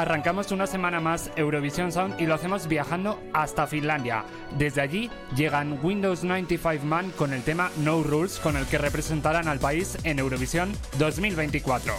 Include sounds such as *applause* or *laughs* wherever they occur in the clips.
Arrancamos una semana más Eurovisión Sound y lo hacemos viajando hasta Finlandia. Desde allí llegan Windows 95 Man con el tema No Rules con el que representarán al país en Eurovisión 2024.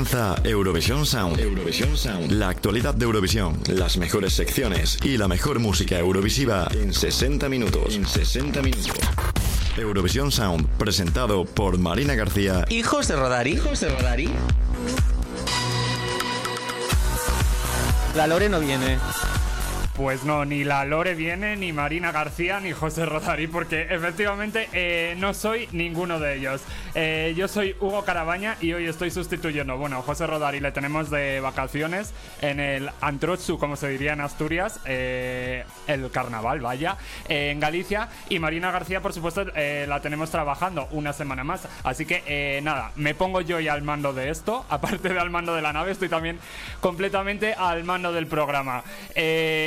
Comienza Eurovisión Sound. Eurovisión Sound. La actualidad de Eurovisión, las mejores secciones y la mejor música eurovisiva en 60 minutos. En 60 minutos. Eurovisión Sound, presentado por Marina García. Hijos de Rodari. Hijos de Rodari. La Lore no viene. Pues no, ni la Lore viene, ni Marina García, ni José Rodari, porque efectivamente eh, no soy ninguno de ellos. Eh, yo soy Hugo Carabaña y hoy estoy sustituyendo, bueno, José Rodari le tenemos de vacaciones en el Antrochu, como se diría en Asturias, eh, el carnaval, vaya, en Galicia, y Marina García, por supuesto, la tenemos trabajando una semana más. Así que nada, me pongo yo ya al mando de esto, *laughs* aparte de al mando de la nave, estoy también completamente al mando del programa.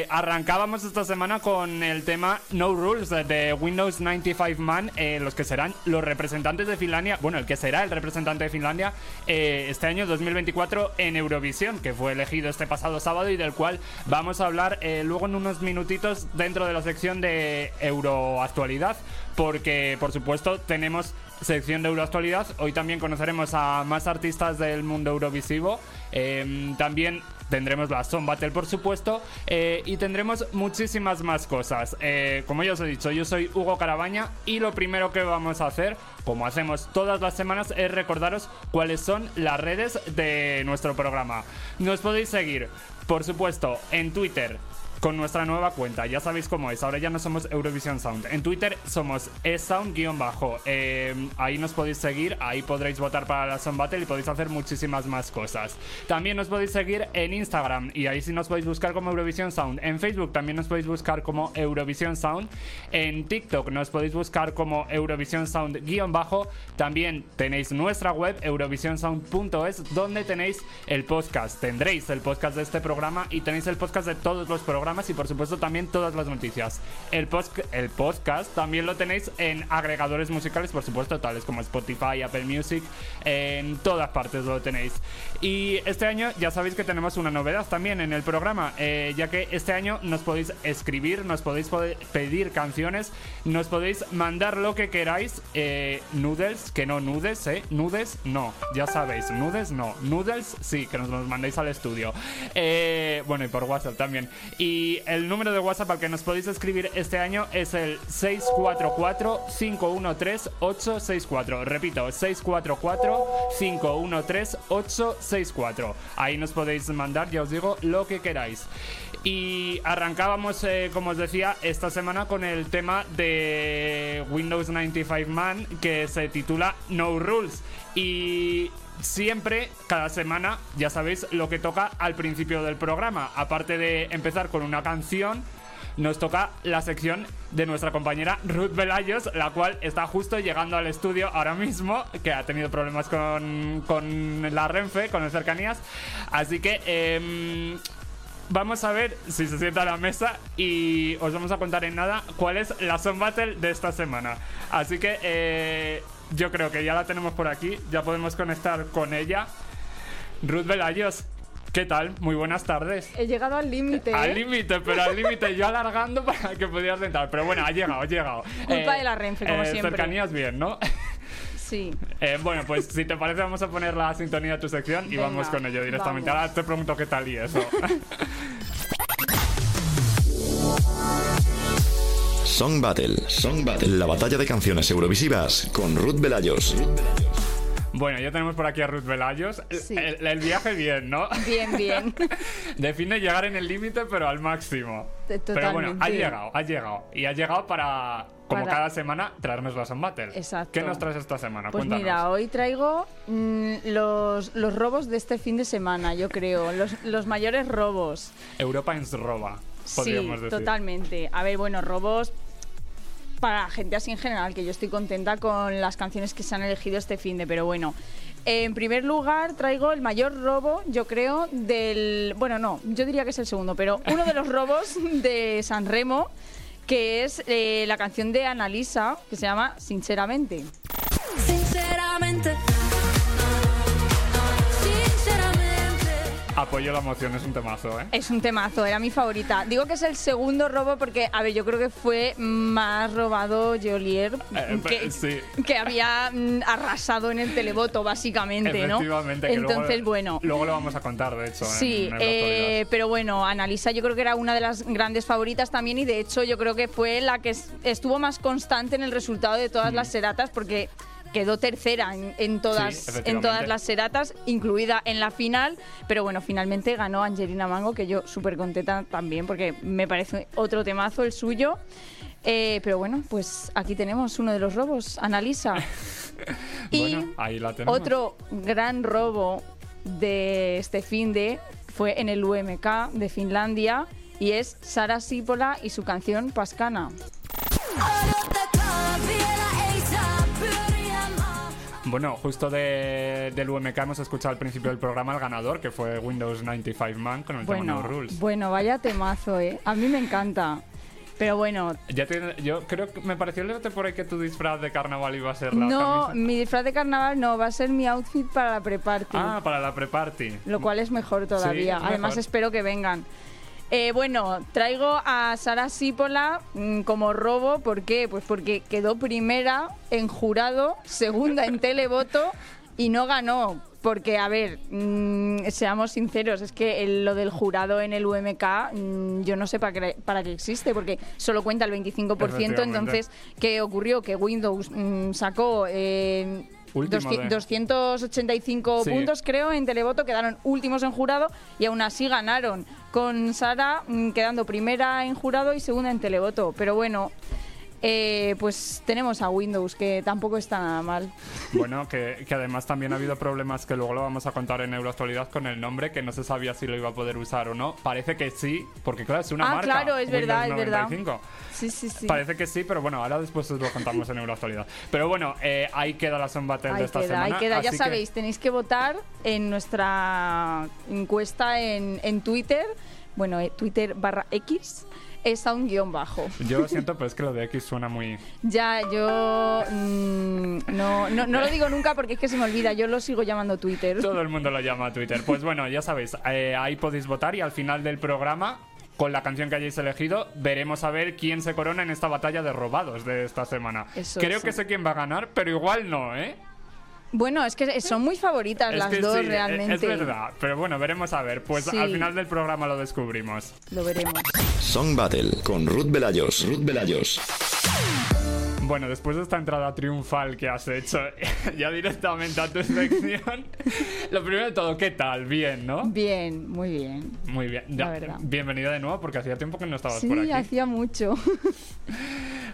Arrancábamos esta semana con el tema No Rules de Windows 95 Man, eh, los que serán los representantes de Finlandia, bueno, el que será el representante de Finlandia eh, este año 2024 en Eurovisión, que fue elegido este pasado sábado y del cual vamos a hablar eh, luego en unos minutitos dentro de la sección de Euroactualidad, porque por supuesto tenemos sección de Euroactualidad. Hoy también conoceremos a más artistas del mundo eurovisivo. también tendremos la Son Battle, por supuesto, eh, y tendremos muchísimas más cosas. Eh, como ya os he dicho, yo soy Hugo Carabaña y lo primero que vamos a hacer, como hacemos todas las semanas, es recordaros cuáles son las redes de nuestro programa. Nos podéis seguir, por supuesto, en Twitter, con nuestra nueva cuenta. Ya sabéis cómo es. Ahora ya no somos Eurovision Sound. En Twitter somos esound-bajo. Eh, ahí nos podéis seguir. Ahí podréis votar para la Sound Battle y podéis hacer muchísimas más cosas. También nos podéis seguir en Instagram. Y ahí sí nos podéis buscar como Eurovision Sound. En Facebook también nos podéis buscar como Eurovisión Sound. En TikTok nos podéis buscar como Eurovisión Sound-bajo. También tenéis nuestra web, eurovisionsound.es, donde tenéis el podcast. Tendréis el podcast de este programa y tenéis el podcast de todos los programas y por supuesto también todas las noticias. El, el podcast también lo tenéis en agregadores musicales, por supuesto, tales como Spotify, Apple Music, en todas partes lo tenéis. Y este año ya sabéis que tenemos una novedad también en el programa, eh, ya que este año nos podéis escribir, nos podéis pedir canciones, nos podéis mandar lo que queráis, eh, noodles, que no nudes, ¿eh? Nudes, no, ya sabéis, nudes, no, noodles, sí, que nos mandéis al estudio. Eh, bueno, y por WhatsApp también. Y el número de WhatsApp al que nos podéis escribir este año es el 644-513-864. Repito, 644-513-864. Ahí nos podéis mandar, ya os digo, lo que queráis. Y arrancábamos, eh, como os decía, esta semana con el tema de Windows 95 Man que se titula No Rules. Y siempre, cada semana, ya sabéis lo que toca al principio del programa. Aparte de empezar con una canción, nos toca la sección de nuestra compañera Ruth Velayos, la cual está justo llegando al estudio ahora mismo, que ha tenido problemas con, con la Renfe, con las cercanías. Así que em, vamos a ver si se sienta a la mesa y os vamos a contar en nada cuál es la Son Battle de esta semana. Así que eh, yo creo que ya la tenemos por aquí, ya podemos conectar con ella. Ruth Velayos, ¿qué tal? Muy buenas tardes. He llegado al límite. Al ¿eh? límite, pero al límite yo alargando *laughs* para que pudieras entrar. Pero bueno, ha llegado, ha llegado. Culpa de la Renfe, como eh, siempre. Cercanías bien, ¿no? *laughs* Sí. Eh, bueno, pues si te parece vamos a poner la sintonía de tu sección y vamos con ello directamente. Ahora te pregunto qué tal y eso. *laughs* Song Battle. Song Battle. La batalla de canciones eurovisivas con Ruth Velayos. Bueno, ya tenemos por aquí a Ruth Velayos. El, viaje bien, ¿no? Bien, bien. *laughs* Define llegar en el límite, pero al máximo. Totalmente. Pero bueno, ha llegado, ha llegado. Y ha llegado para, como cada semana, traernos la Song Battle. Exacto. ¿Qué nos traes esta semana? Pues mira, hoy traigo mm, los, los robos de este fin de semana, yo creo. Los, los mayores robos. Europa en roba. Sí, totalmente. A ver, bueno, robos para gente así en general, que yo estoy contenta con las canciones que se han elegido este fin de, pero bueno. En primer lugar, traigo el mayor robo, yo creo, del. Bueno, no, yo diría que es el segundo, pero uno de los *laughs* robos de San Remo, que es eh, la canción de Analisa, que se llama Sinceramente. Sinceramente. Apoyo la moción, es un temazo, ¿eh? Es un temazo, era mi favorita. Digo que es el segundo robo porque, a ver, yo creo que fue más robado Jolier, eh, que, que había mm, arrasado en el televoto, básicamente, ¿no? Efectivamente. Entonces, bueno. Luego lo vamos a contar, de hecho. Sí, eh, pero bueno, Analisa yo creo que era una de las grandes favoritas también y de hecho yo creo que fue la que estuvo más constante en el resultado de todas las seratas porque quedó tercera en, todas, en todas las seratas, incluida en la final, pero bueno, finalmente ganó Angelina Mango, que yo súper contenta también, porque me parece otro temazo el suyo. Eh, pero bueno, pues aquí tenemos uno de los robos, Analisa. *laughs* y ahí la otro gran robo de este fin de fue en el UMK de Finlandia y es Sara Sipola y su canción Pascana. Bueno, justo del UMK hemos escuchado al principio del programa el ganador, que fue Windows 95 Man con el bueno, tema No Rules. Bueno, vaya temazo, ¿eh? A mí me encanta. Pero bueno. Ya yo creo que me pareció leerte por ahí que tu disfraz de carnaval iba a ser la No, mi disfraz de carnaval no, va a ser mi outfit para la pre-party. Ah, para la pre-party. Lo cual es mejor todavía. Además, espero que vengan. Eh, bueno, traigo a Sara Sípola mm, como robo. ¿Por qué? Pues porque quedó primera en jurado, segunda en televoto y no ganó. Porque, a ver, mm, seamos sinceros, es que lo del jurado en el UMK, mm, yo no sé para qué, para qué existe, porque solo cuenta el 25%. Entonces, ¿qué ocurrió? Que Windows sacó. Eh, Último Dosci- de- 285 Sí. puntos, creo, en televoto. Quedaron últimos en jurado y aún así ganaron. Con Sara mm, quedando primera en jurado y segunda en televoto. Pero bueno, eh, pues tenemos a Windows, que tampoco está nada mal. Bueno, que, que además también ha habido problemas que luego lo vamos a contar en Euroactualidad con el nombre, que no se sabía si lo iba a poder usar o no. Parece que sí, porque claro, es una Ah, marca. claro, es verdad, Windows es verdad. 95. Sí, sí, sí. Parece que sí, pero bueno, ahora después os lo contamos en Euroactualidad. Pero bueno, eh, ahí queda la Son Battle de esta queda, semana. ahí queda. Ya que- sabéis, tenéis que votar en nuestra encuesta en, en Twitter. Bueno, eh, Twitter barra X es a un guion bajo. Yo lo siento, *laughs* pero es que lo de X suena muy... Ya, yo mm, no, no, no lo digo nunca porque es que se me olvida. Yo lo sigo llamando Twitter. Todo el *laughs* mundo lo llama Twitter. Pues bueno, ya sabéis, eh, ahí podéis votar y al final del programa, con la canción que hayáis elegido, veremos a ver quién se corona en esta batalla de robados de esta semana. Eso, Creo eso. que sé quién va a ganar, pero igual no, ¿eh? Bueno, es que son muy favoritas Es las que dos sí, e- realmente. Es verdad, pero bueno, veremos a ver. Pues Sí. al final del programa lo descubrimos. Lo veremos. Song Battle con Ruth Velayos. Ruth Velayos. Bueno, después de esta entrada triunfal que has hecho *laughs* ya directamente a tu sección, lo primero de todo, ¿qué tal? Bien, ¿no? Bien, muy bien. Muy bien. La verdad. Bienvenida de nuevo porque hacía tiempo que no estabas Sí, por aquí. hacía mucho. *laughs*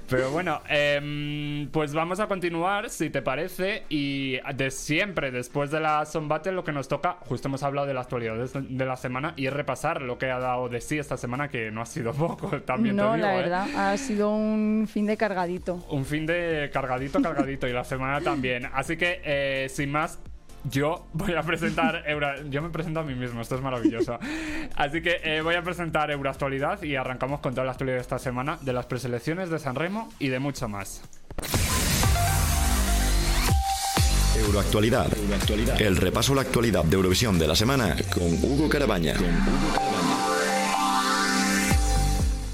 Pero bueno, em, pues vamos a continuar, si te parece. Y de siempre, después de la Son Battle, lo que nos toca, justo hemos hablado de la actualidad de, la semana y es repasar lo que ha dado de sí esta semana, que no ha sido *laughs* poco, también te no, digo, la ¿eh? verdad, ha sido un fin de cargadito. Un fin de cargadito, cargadito y la semana también. Así que, eh, sin más, yo voy a presentar Eura... Yo me presento a mí mismo, esto es maravilloso. Así que eh, voy a presentar Euroactualidad y arrancamos con toda la actualidad de esta semana, de las preselecciones de San Remo y de mucho más. Euroactualidad. El repaso a la actualidad de Eurovisión de la semana con Hugo Carabaña.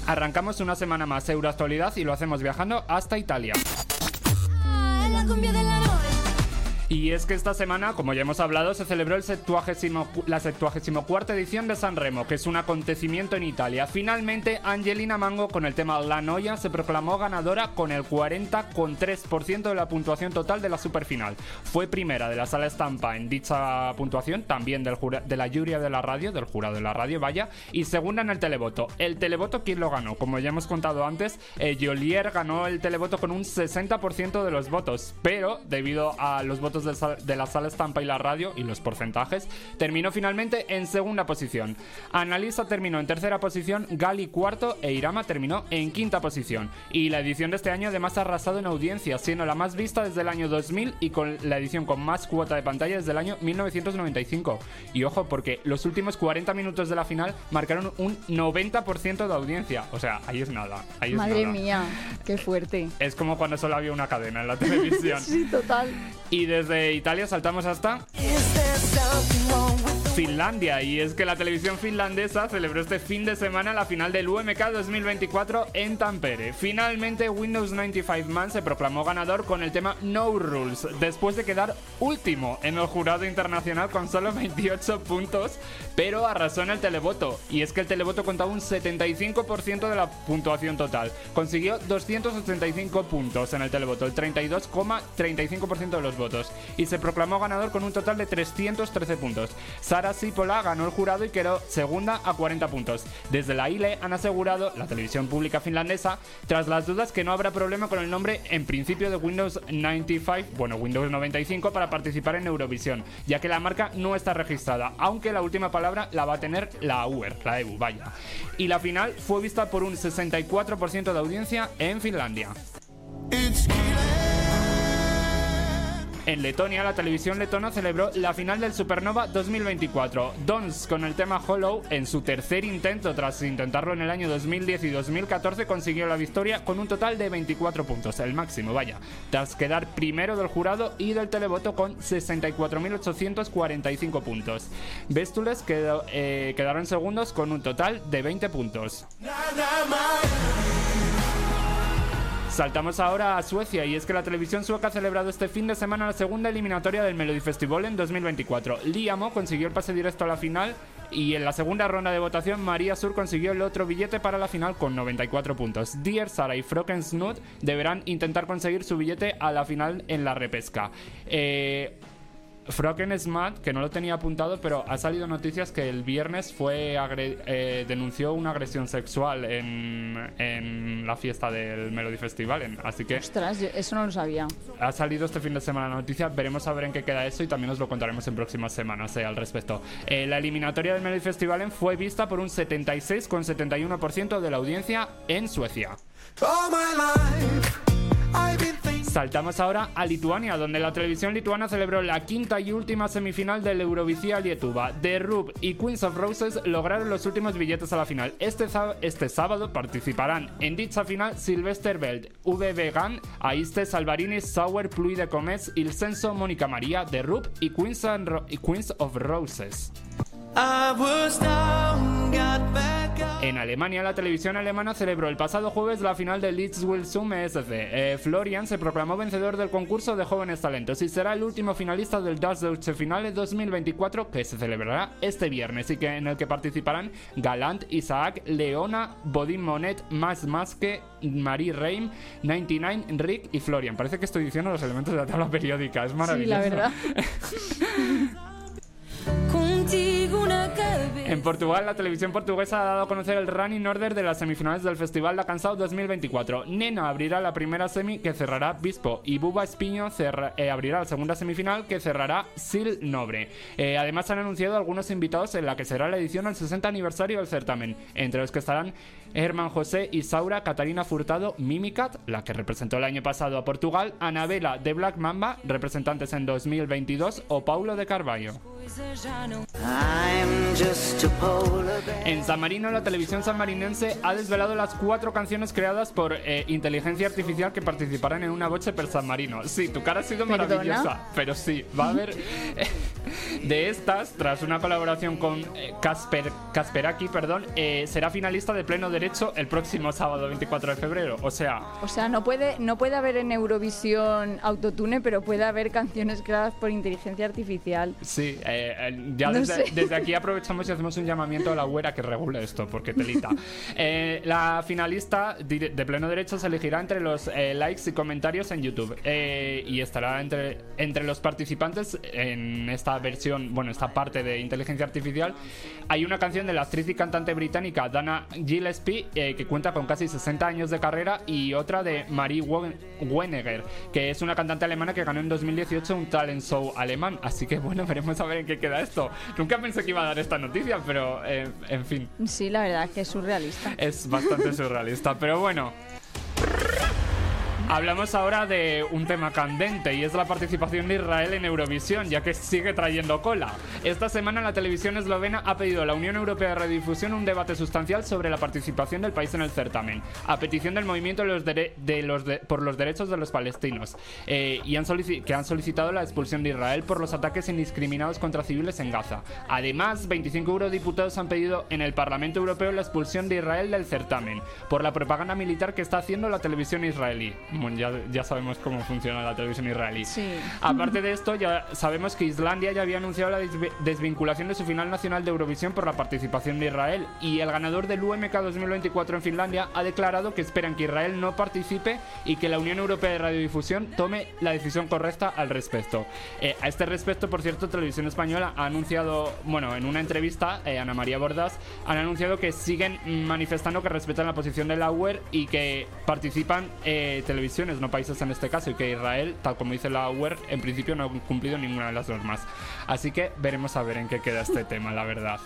Arrancamos una semana más Euroactualidad y lo hacemos viajando hasta Italia. La cumbia de la noche. Y es que esta semana, como ya hemos hablado, se celebró el 70, la 74 edición de San Remo, que es un acontecimiento en Italia. Finalmente, Angelina Mango, con el tema La Noia, se proclamó ganadora con el 40,3% de la puntuación total de la superfinal. Fue primera de la sala estampa en dicha puntuación, también del de la jury de la radio, del jurado de la radio, vaya, y segunda en el televoto. El televoto, ¿quién lo ganó? Como ya hemos contado antes, eh, Jolier ganó el televoto con un 60% de los votos, pero debido a los votos sal- de la sala estampa y la radio y los porcentajes, terminó finalmente en segunda posición. Analisa terminó en tercera posición, Gali cuarto e Irama terminó en quinta posición. Y la edición de este año además ha arrasado en audiencia, siendo la más vista desde el año 2000 y con la edición con más cuota de pantalla desde el año 1995. Y ojo, porque los últimos 40 minutos de la final marcaron un 90% de audiencia. O sea, ahí es nada. Ahí es Madre nada. mía, qué fuerte. Es como cuando solo había una cadena en la *laughs* televisión. Sí, total. Y desde Italia saltamos hasta Finlandia. Y es que la televisión finlandesa celebró este fin de semana la final del UMK 2024 en Tampere. Finalmente, Windows 95 Man se proclamó ganador con el tema No Rules, después de quedar último en el jurado internacional con solo 28 puntos, pero arrasó en el televoto. Y es que el televoto contaba un 75% de la puntuación total. Consiguió 285 puntos en el televoto, el 32,35% de los votos. Y se proclamó ganador con un total de 313 puntos. Sipola ganó el jurado y quedó segunda a 40 puntos. Desde la ILE han asegurado, la televisión pública finlandesa, tras las dudas que no habrá problema con el nombre en principio de Windows 95, bueno, Windows 95 para participar en Eurovisión, ya que la marca no está registrada, aunque la última palabra la va a tener la UER, la EU, vaya. Y la final fue vista por un 64% de audiencia en Finlandia. En Letonia, la televisión letona celebró la final del Supernova 2024. Dons, con el tema Hollow, en su tercer intento tras intentarlo en el año 2010 y 2014, consiguió la victoria con un total de 24 puntos, el máximo, vaya, tras quedar primero del jurado y del televoto con 64.845 puntos. Béstules quedó- eh, quedaron segundos con un total de 20 puntos. Saltamos ahora a Suecia y es que la televisión sueca ha celebrado este fin de semana la segunda eliminatoria del Melody Festival en 2024. Liamo consiguió el pase directo a la final y en la segunda ronda de votación María Sur consiguió el otro billete para la final con 94 puntos. Dear Sara y Froken Snoot deberán intentar conseguir su billete a la final en la repesca. Eh, Froken Smart, que no lo tenía apuntado, pero ha salido noticias que el viernes fue eh, denunció una agresión sexual en, en la fiesta del Melody Festival. en- así que Ostras, yo- eso no lo sabía. ha salido este fin de semana la noticia. Veremos a ver en qué queda eso y también os lo contaremos en próximas semanas eh, al respecto. Eh, la eliminatoria del Melody Festival fue vista por un 76,71% de la audiencia en Suecia. All my life, I've been. Saltamos ahora a Lituania, donde la televisión lituana celebró la quinta y última semifinal del Eurovisia Lietuva. The Rub y Queens of Roses lograron los últimos billetes a la final. Este, este sábado participarán en dicha final Sylvester Belt, VB Gan, Aiste Salvarini, Sauer, Pluy de Comets, Il Senso, Mónica María, The Rub y Queens of Roses. En Alemania, la televisión alemana celebró el pasado jueves la final del Leeds Will Zoom ESC. Eh, Florian se proclamó vencedor del concurso de jóvenes talentos y será el último finalista del Das Deutsche Finale 2024 que se celebrará este viernes y que en el que participarán Galant, Isaac, Leona, Bodin Monet, Mas Maske, Marie Reim, 99, Rick y Florian. Parece que estoy diciendo los elementos de la tabla periódica, es Sí, maravilloso. la verdad. *laughs* En Portugal, la televisión portuguesa ha dado a conocer el running order de las semifinales del Festival da Cansado 2024. Nena abrirá la primera semi que cerrará Bispo y Buba Espiño eh, abrirá la segunda semifinal que cerrará Sil Nobre. Eh, además han anunciado algunos invitados en la que será la edición al 60 aniversario del certamen, entre los que estarán Herman José, Isaura, Catarina Furtado, Mimicat, la que representó el año pasado a Portugal, Anabela de Black Mamba, representantes en 2022, o Paulo de Carvalho. En San Marino, la televisión sanmarinense ha desvelado las cuatro canciones creadas por eh, inteligencia artificial que participarán en una boche per San Marino. Sí, tu cara ha sido ¿Perdona? maravillosa, pero sí, va a haber... eh, de estas, tras una colaboración con eh, Casper, Kasperaki, perdón, eh, será finalista de pleno derecho el próximo sábado 24 de febrero. O sea, O sea, no puede, no puede haber en Eurovisión autotune, pero puede haber canciones creadas por inteligencia artificial. Sí, eh, eh, ya No desde, aquí aprovechamos y hacemos un llamamiento a la güera que regule esto, porque telita. *laughs* Eh, la finalista de pleno derecho se elegirá entre los eh, likes y comentarios en YouTube eh, y estará entre, entre los participantes en esta versión, bueno, esta parte de inteligencia artificial. Hay una canción de la actriz y cantante británica Dana Gillespie eh, que cuenta con casi 60 años de carrera y otra de Marie Wen- Wenegger, que es una cantante alemana que ganó en 2018 un talent show alemán. Así que bueno, veremos a ver en qué queda esto. Nunca pensé que iba a dar esta noticia, pero eh, en fin, Sí, la verdad es que es surrealista. es bastante *laughs* surrealista. Pero bueno. Hablamos ahora de un tema candente y es la participación de Israel en Eurovisión, ya que sigue trayendo cola. Esta semana la televisión eslovena ha pedido a la Unión Europea de Radiodifusión un debate sustancial sobre la participación del país en el certamen, a petición del movimiento de los por los derechos de los palestinos, eh, y han que han solicitado la expulsión de Israel por los ataques indiscriminados contra civiles en Gaza. Además, 25 eurodiputados han pedido en el Parlamento Europeo la expulsión de Israel del certamen por la propaganda militar que está haciendo la televisión israelí. Bueno, ya, ya sabemos cómo funciona la televisión israelí. Sí. Aparte de esto, ya sabemos que Islandia ya había anunciado la desvi- desvinculación de su final nacional de Eurovisión por la participación de Israel y el ganador del UMK 2024 en Finlandia ha declarado que esperan que Israel no participe y que la Unión Europea de Radiodifusión tome la decisión correcta al respecto. Eh, a este respecto, por cierto, Televisión Española ha anunciado, bueno, en una entrevista, eh, Ana María Bordas, han anunciado que siguen manifestando que respetan la posición de la UER y que participan eh, no países en este caso, y que Israel, tal como dice la UER, en principio no ha cumplido ninguna de las normas. Así que veremos a ver en qué queda este *laughs* tema, la verdad.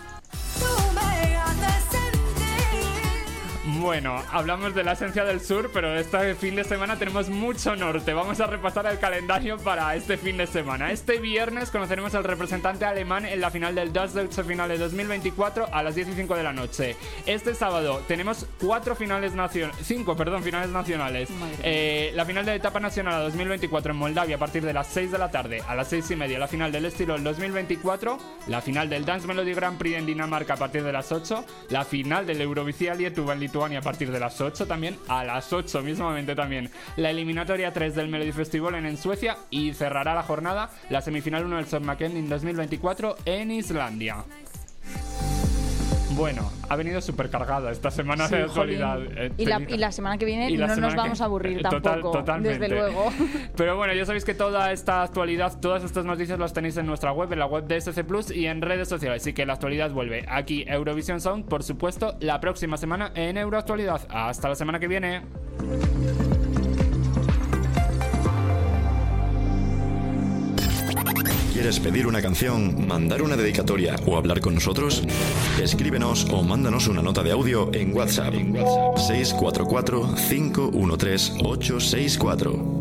Bueno, hablamos de la esencia del sur, pero este fin de semana tenemos mucho norte. Vamos a repasar el calendario para este fin de semana. Este viernes conoceremos al representante alemán en la final del Das Deutsche Finale 2024 a las 10 y 5 de la noche. Este sábado tenemos cuatro finales nacionales, cinco, perdón, finales nacionales. Eh, la final de la etapa nacional a 2024 en Moldavia a partir de las 6 de la tarde a las 6 y media. La final del Estirol 2024, la final del Dance Melody Grand Prix en Dinamarca a partir de las 8, la final del Eurovisia Lietuva en Lituania Lituania a partir de las 8 también. A las 8 mismamente también. La eliminatoria 3 del Melody Festival en, en Suecia. Y cerrará la jornada la semifinal 1 del Son McKenzie 2024 en Islandia. Bueno, ha venido súper cargada esta semana Sí, de actualidad. eh, Y la, telita. y la semana que viene no nos que- vamos a aburrir eh, total- tampoco, totalmente. desde luego. *laughs* Pero bueno, ya sabéis que toda esta actualidad, todas estas noticias las tenéis en nuestra web, en la web de SC Plus y en redes sociales. Así que la actualidad vuelve aquí, Eurovisión Sound, por supuesto, la próxima semana en Euroactualidad. Hasta la semana que viene. ¿Quieres pedir una canción, mandar una dedicatoria o hablar con nosotros? Escríbenos o mándanos una nota de audio en WhatsApp. 644 513 864.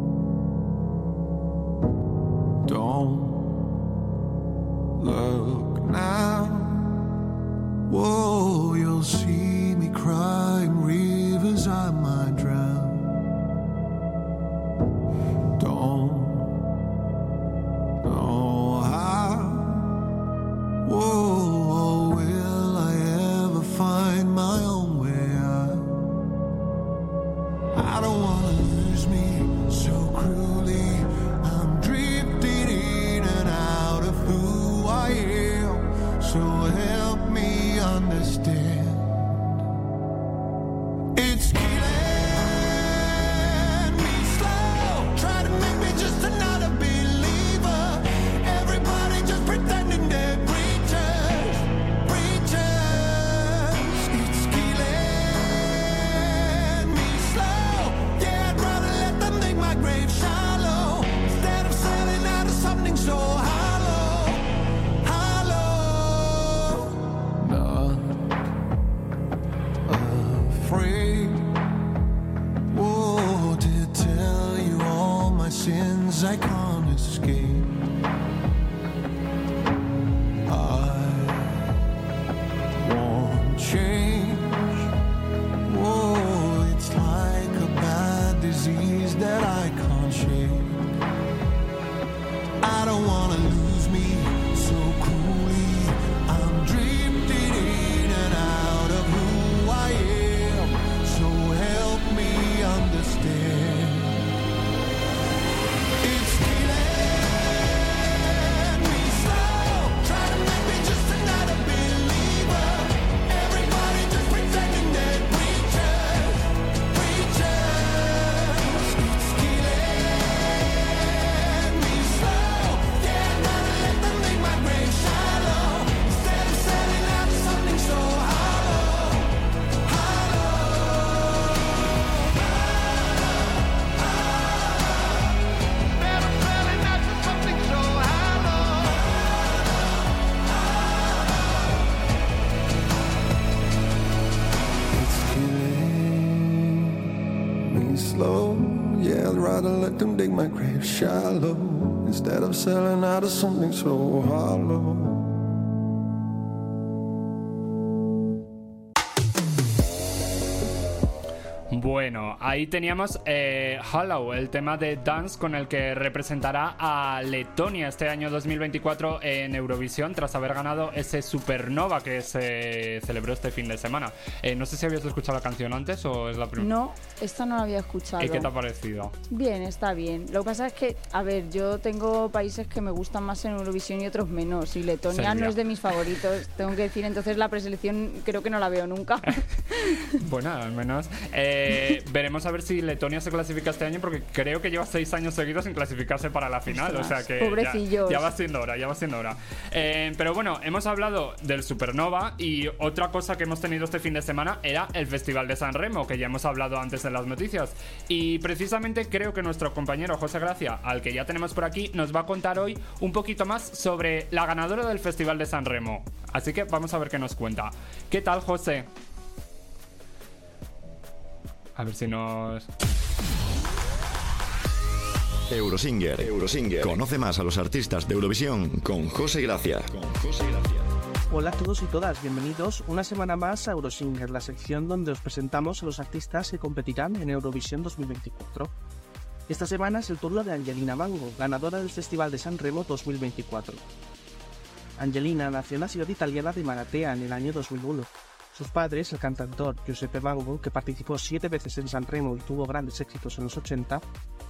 Them dig my grave shallow instead of selling out of something so hollow. Ahí teníamos eh, Hollow, el tema de dance con el que representará a Letonia este año 2024 en Eurovisión tras haber ganado ese Supernova que se celebró este fin de semana. Eh, no sé si habías escuchado la canción antes o es la primera. No, esta no la había escuchado. ¿Y qué te ha parecido? Bien, está bien. Lo que pasa es que, a ver, yo tengo países que me gustan más en Eurovisión y otros menos. Y Letonia no es de mis favoritos, *laughs* tengo que decir. Entonces la preselección creo que no la veo nunca. *laughs* Bueno, al menos eh, veremos a ver si Letonia se clasifica este año porque creo que lleva seis años seguidos sin clasificarse para la final. Ostras, o sea que ya, pobrecillos. ya va siendo hora, ya va siendo hora. Eh, pero bueno, hemos hablado del Supernova y otra cosa que hemos tenido este fin de semana era el Festival de San Remo, que ya hemos hablado antes en las noticias. Y precisamente creo que nuestro compañero José Gracia, al que ya tenemos por aquí, nos va a contar hoy un poquito más sobre la ganadora del Festival de San Remo. Así que vamos a ver qué nos cuenta. ¿Qué tal, José? A ver si nos... Eurosinger. Eurosinger. Conoce más a los artistas de Eurovisión con José Gracia. Con José Gracia. Hola a todos y todas, bienvenidos una semana más a Eurosinger, la sección donde os presentamos a los artistas que competirán en Eurovisión 2024. Esta semana es el turno de Angelina Mango, ganadora del Festival de San Remo 2024. Angelina nació en la ciudad italiana de Maratea en el año 2001. Sus padres, el cantautor Giuseppe Mango, que participó siete veces en San Remo y tuvo grandes éxitos en los 80,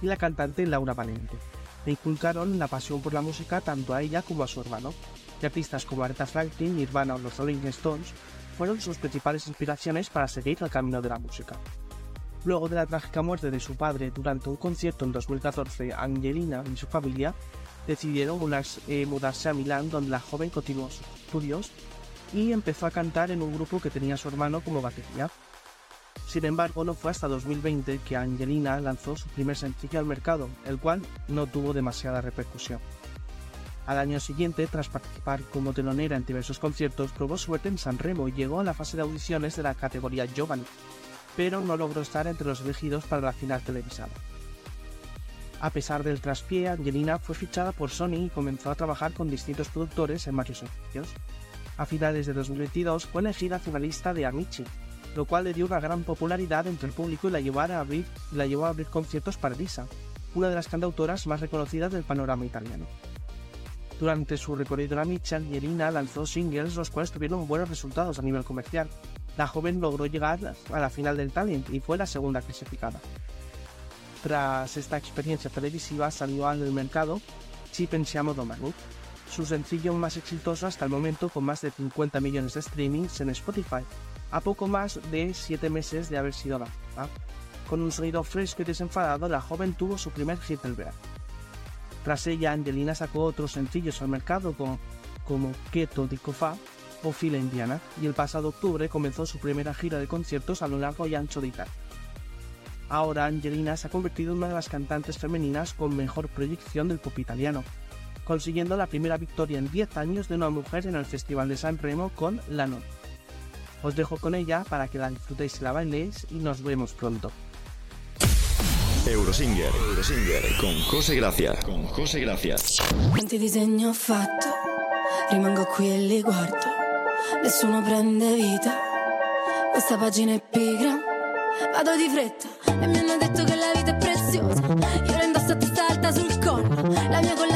y la cantante Laura Valente. Le inculcaron la pasión por la música tanto a ella como a su hermano, y artistas como Aretha Franklin, Nirvana o los Rolling Stones fueron sus principales inspiraciones para seguir el camino de la música. Luego de la trágica muerte de su padre durante un concierto en 2014, Angelina y su familia decidieron eh, mudarse a Milán, donde la joven continuó sus estudios y empezó a cantar en un grupo que tenía su hermano como batería. Sin embargo, no fue hasta 2020 que Angelina lanzó su primer sencillo al mercado, el cual no tuvo demasiada repercusión. Al año siguiente, tras participar como telonera en diversos conciertos, probó suerte en San Remo y llegó a la fase de audiciones de la categoría Giovanni, pero no logró estar entre los elegidos para la final televisada. A pesar del traspié, Angelina fue fichada por Sony y comenzó a trabajar con distintos productores en varios servicios. A finales de 2022 fue elegida finalista de Amici, lo cual le dio una gran popularidad entre el público y la, llevó a abrir, la llevó a abrir conciertos para Lisa, una de las cantautoras más reconocidas del panorama italiano. Durante su recorrido en Amici, Angelina lanzó singles los cuales tuvieron buenos resultados a nivel comercial. La joven logró llegar a la final del Talent y fue la segunda clasificada. Tras esta experiencia televisiva salió al mercado Ci pensiamo domani, su sencillo más exitoso hasta el momento con más de 50 millones de streamings en Spotify, a poco más de 7 meses de haber sido lanzada. Con un sonido fresco y desenfadado, la joven tuvo su primer hit del verano. Tras ella, Angelina sacó otros sencillos al mercado como, como Keto di Cofà o Fila Indiana, y el pasado octubre comenzó su primera gira de conciertos a lo largo y ancho de Italia. Ahora Angelina se ha convertido en una de las cantantes femeninas con mejor proyección del pop italiano, consiguiendo la primera victoria en 10 años de una mujer en el Festival de San Remo con La. Os dejo con ella para que la disfrutéis y la bailéis y nos vemos pronto. Eurosinger, Eurosinger con José Gracia, con José Gracia. Quanti disegni ho fatto, rimango qui e li guardo, nessuno prende vita, questa pagina è pigra, vado di fretta e mi hanno detto che la vita è preziosa, io la indosso a testa alta sul collo, la mia collana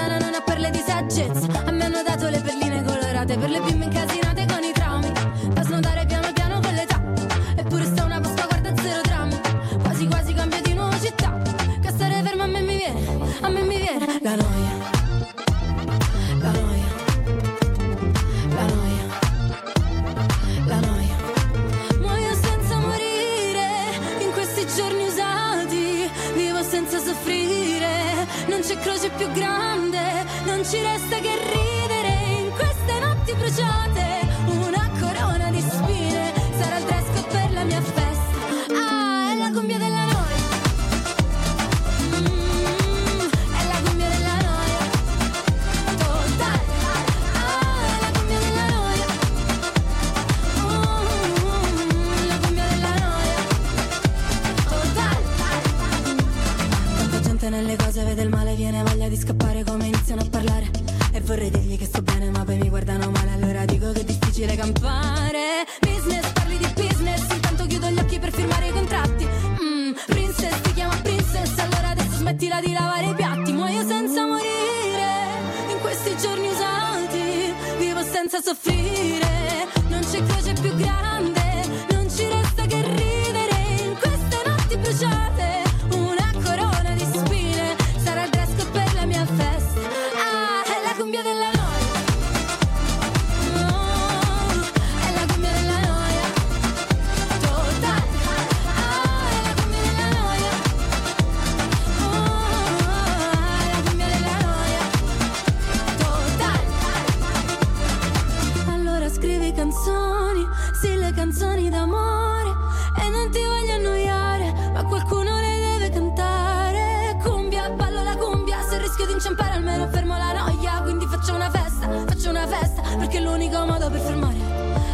rischio di inciampare almeno fermo la noia. Quindi faccio una festa, faccio una festa Perché è l'unico modo per fermare,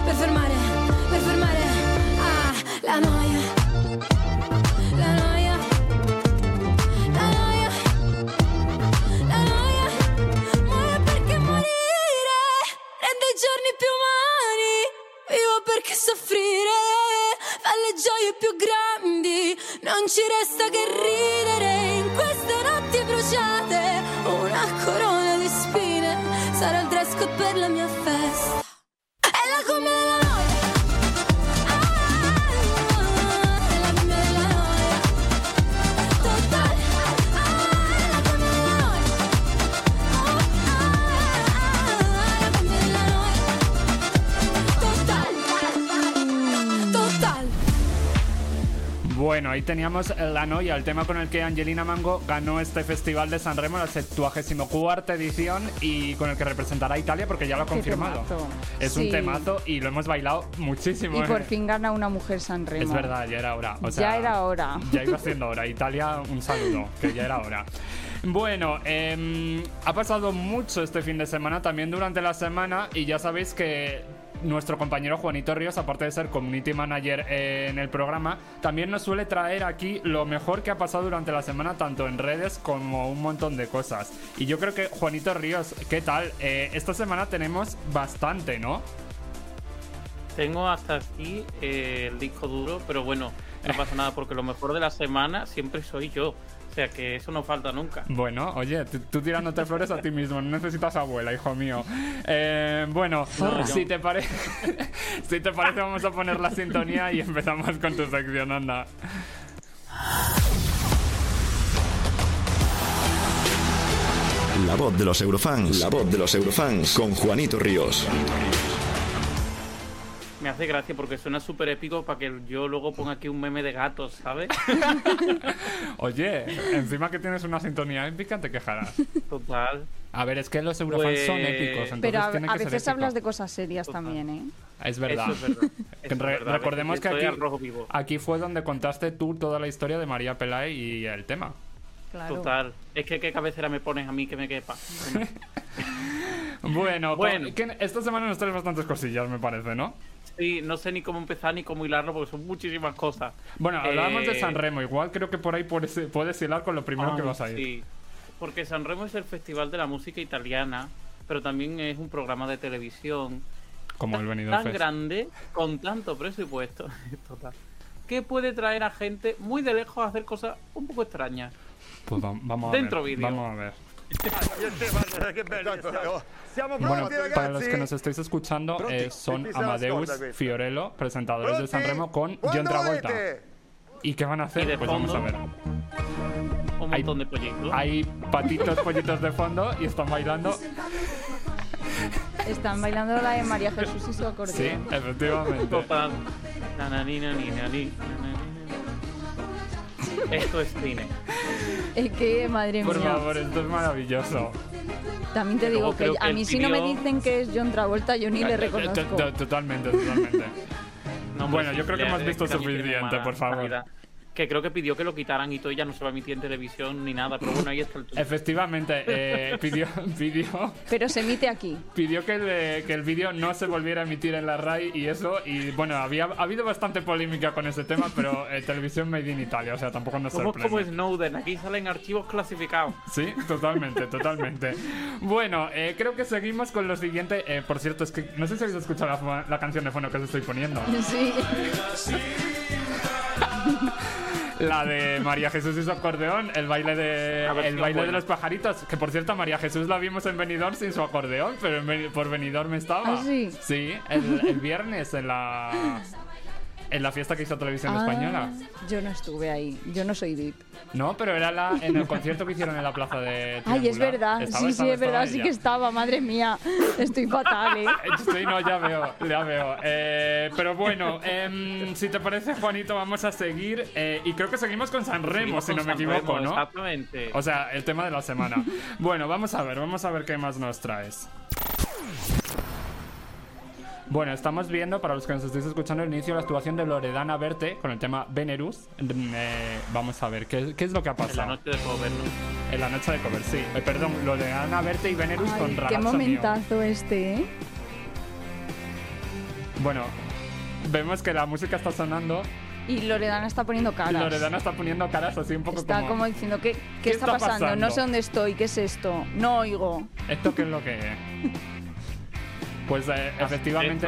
per fermare, per fermare Ah, la noia. La noia. Giorni più umani. Vivo perché soffrire fa le gioie più grandi. Non ci resta che ridere in queste notti bruciate. Una corona di spine sarà il dress per la mia festa. È la cumbia Bueno, ahí teníamos la noia, el tema con el que Angelina Mango ganó este festival de San Remo, la 74 edición, y con el que representará a Italia porque ya lo ha confirmado. Es un temazo y lo hemos bailado muchísimo. Y ¿eh? por fin gana una mujer San Remo. Es verdad, ya era hora. O Ya era hora. Ya iba siendo hora. Italia, un saludo, que ya era hora. Bueno, em, ha pasado mucho este fin de semana, también durante la semana, y ya sabéis que nuestro compañero Juanito Ríos, aparte de ser community manager eh, en el programa, también nos suele traer aquí lo mejor que ha pasado durante la semana, tanto en redes como un montón de cosas. Y yo creo que, Juanito Ríos, ¿qué tal? Eh, esta semana tenemos bastante, ¿no? Tengo hasta aquí eh, el disco duro, pero bueno, no pasa nada porque lo mejor de la semana siempre soy yo. O sea que eso no falta nunca. Bueno, oye, tú, tirándote flores a ti mismo, no necesitas abuela, hijo mío. Eh, bueno, No, si te parece, *laughs* si te parece, vamos a poner la sintonía y empezamos con tu sección, anda. La voz de los eurofans. La voz de los eurofans con Juanito Ríos. Me hace gracia porque suena súper épico para que yo luego ponga aquí un meme de gatos, ¿sabes? *laughs* Oye, encima que tienes una sintonía épica, te quejarás. Total. A ver, es que los eurofans son Pues- épicos, entonces Pero a, tiene a que ser veces hablas de cosas serias también, ¿eh? Es verdad. Eso es verdad. Que *laughs* Eso es re- verdad. recordemos que aquí, al rojo vivo. aquí fue donde contaste tú toda la historia de María Pelay y el tema. Claro. Total. Es que qué cabecera me pones a mí que me quepa. *laughs* Bueno, Bueno. to- que esta semana nos traes bastantes cosillas, me parece, ¿no? Sí, no sé ni cómo empezar ni cómo hilarlo porque son muchísimas cosas. Bueno, hablábamos de Eh, San Remo, igual creo que por ahí puedes, puedes hilar con lo primero que Ay, vas a ir. Sí, porque San Remo es el festival de la música italiana, pero también es un programa de televisión Como el Benidorm tan Fest. grande, con tanto presupuesto, *laughs* total, que puede traer a gente muy de lejos a hacer cosas un poco extrañas. Pues va- vamos a Dentro ver. vídeo. Vamos a ver. Siamo Bueno, para los que nos estáis escuchando, eh, son Amadeus? Fiorello, presentadores de San Pronti? Remo, con Quando John Travolta. volete? ¿Y qué van a hacer? Pues vamos a ver. Un Hay- montón de pollitos. Hay patitos, pollitos de fondo y están bailando. Están bailando la de María Jesús y su Sí, acordeón. efectivamente. *laughs* Esto es cine. Es que, madre Por mía. favor, esto es maravilloso. También te digo que a mí si no me dicen que es John Travolta, yo ni le To- reconozco. to- Totalmente, totalmente. Bueno, yo creo que hemos visto suficiente, por favor. Que creo que pidió que lo quitaran y todo y ya no se va a emitir en televisión ni nada, pero bueno, ahí está el truco. Efectivamente, eh, *laughs* pidió, pidió, Pero se emite aquí. pidió que el, que el vídeo no se volviera a emitir en la RAI y eso. Y bueno, había ha habido bastante polémica con ese tema, pero eh, televisión made in Italia, o sea, tampoco nos Somos como. Snowden, aquí salen archivos clasificados. Sí, totalmente, totalmente. Bueno, eh, creo que seguimos con lo siguiente. Eh, por cierto, es que no sé si habéis escuchado la, la canción de fondo que os estoy poniendo. Sí. *laughs* La de María Jesús y su acordeón, el baile de el baile de los pajaritos, que por cierto María Jesús la vimos en Benidorm sin su acordeón, pero por Benidorm estaba. ¿Ah, sí? Sí, el, el viernes en la en la fiesta que hizo Televisión Ah, Española. Yo no estuve ahí. Yo no soy VIP. No, pero era la, en el concierto que hicieron en la plaza de *laughs* Ay, es Triangular. verdad. Estaba, sí, estaba, sí, es verdad. Sí que estaba. Madre mía. Estoy fatal, ¿eh? *laughs* Eh, Sí, no, ya veo, ya veo. Eh, pero bueno, em, si te parece, Juanito, vamos a seguir. eh, y creo que seguimos con San Remo, Seguimos si no me San equivoco, Remo, ¿no? Exactamente. O sea, el tema de la semana. Bueno, vamos a ver, vamos a ver qué más nos traes. Bueno, estamos viendo, para los que nos estéis escuchando, el inicio de la actuación de Loredana Verte con el tema Venerus. Mm, eh, vamos a ver, ¿qué, qué es lo que ha en la pasado? noche de cover, ¿no? En la noche de cover, sí. Eh, perdón, Loredana Verte y Venerus con Ay, qué Ragazzo Mio. momentazo este, ¿eh? Bueno, vemos que la música está sonando Y Loredana está poniendo caras. Loredana está poniendo caras así un poco Está como... como diciendo, ¿qué, qué, ¿Qué está, está pasando? pasando? No sé dónde estoy, ¿qué es esto? No oigo. ¿Esto qué es lo que es? *laughs* Pues eh, efectivamente...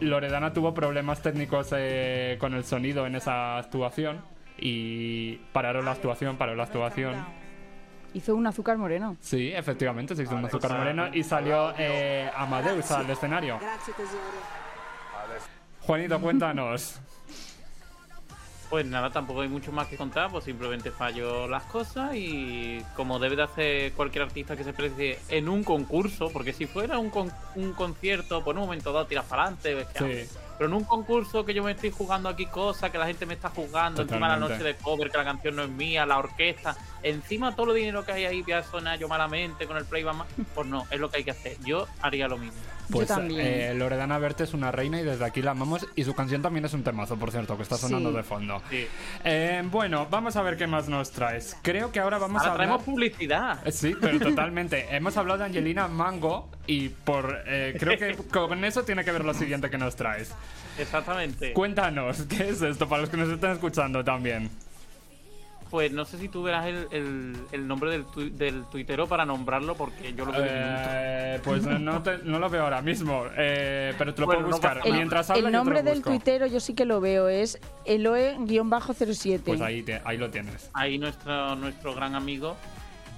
Loredana tuvo problemas técnicos eh, con el sonido en esa actuación y pararon la actuación, paró la actuación. Hizo un azúcar moreno. Sí, efectivamente, se hizo un azúcar moreno y salió eh, Amadeus al escenario. Juanito, cuéntanos. *laughs* Pues nada, tampoco hay mucho más que contar, pues simplemente falló las cosas y como debe de hacer cualquier artista que se precie en un concurso, porque si fuera un, con- un concierto, por un momento dado tiras para adelante, Sí. Pero en un concurso que yo me estoy jugando aquí cosas, que la gente me está jugando, encima la Totalmente. noche de cover, que la canción no es mía, la orquesta, encima todo el dinero que hay ahí voy a sonar yo malamente con el playback, pues no, es lo que hay que hacer. Yo haría lo mismo. Pues también. eh, Loredana Berti es una reina y desde aquí la amamos. Y su canción también es un temazo, por cierto, que está sonando Sí. de fondo. Sí. Eh, bueno, vamos a ver qué más nos traes. Creo que ahora vamos Ahora a hablar... traemos publicidad. Eh, Sí, pero *laughs* totalmente. Hemos hablado de Angelina Mango y por eh, creo que *laughs* con eso tiene que ver lo siguiente que nos traes. Exactamente. Cuéntanos, ¿qué es esto para los que nos están escuchando también? Pues no sé si tú verás el, el- el nombre del, tu- del tuitero para nombrarlo, porque yo lo veo. Eh, pues no, te- no lo veo ahora mismo, eh, pero te lo Bueno, puedo buscar. Mientras El hablas, yo te nombre lo del busco. tuitero yo sí que lo veo, es Eloe-07. Pues ahí, te- ahí lo tienes. ahí nuestro, nuestro gran amigo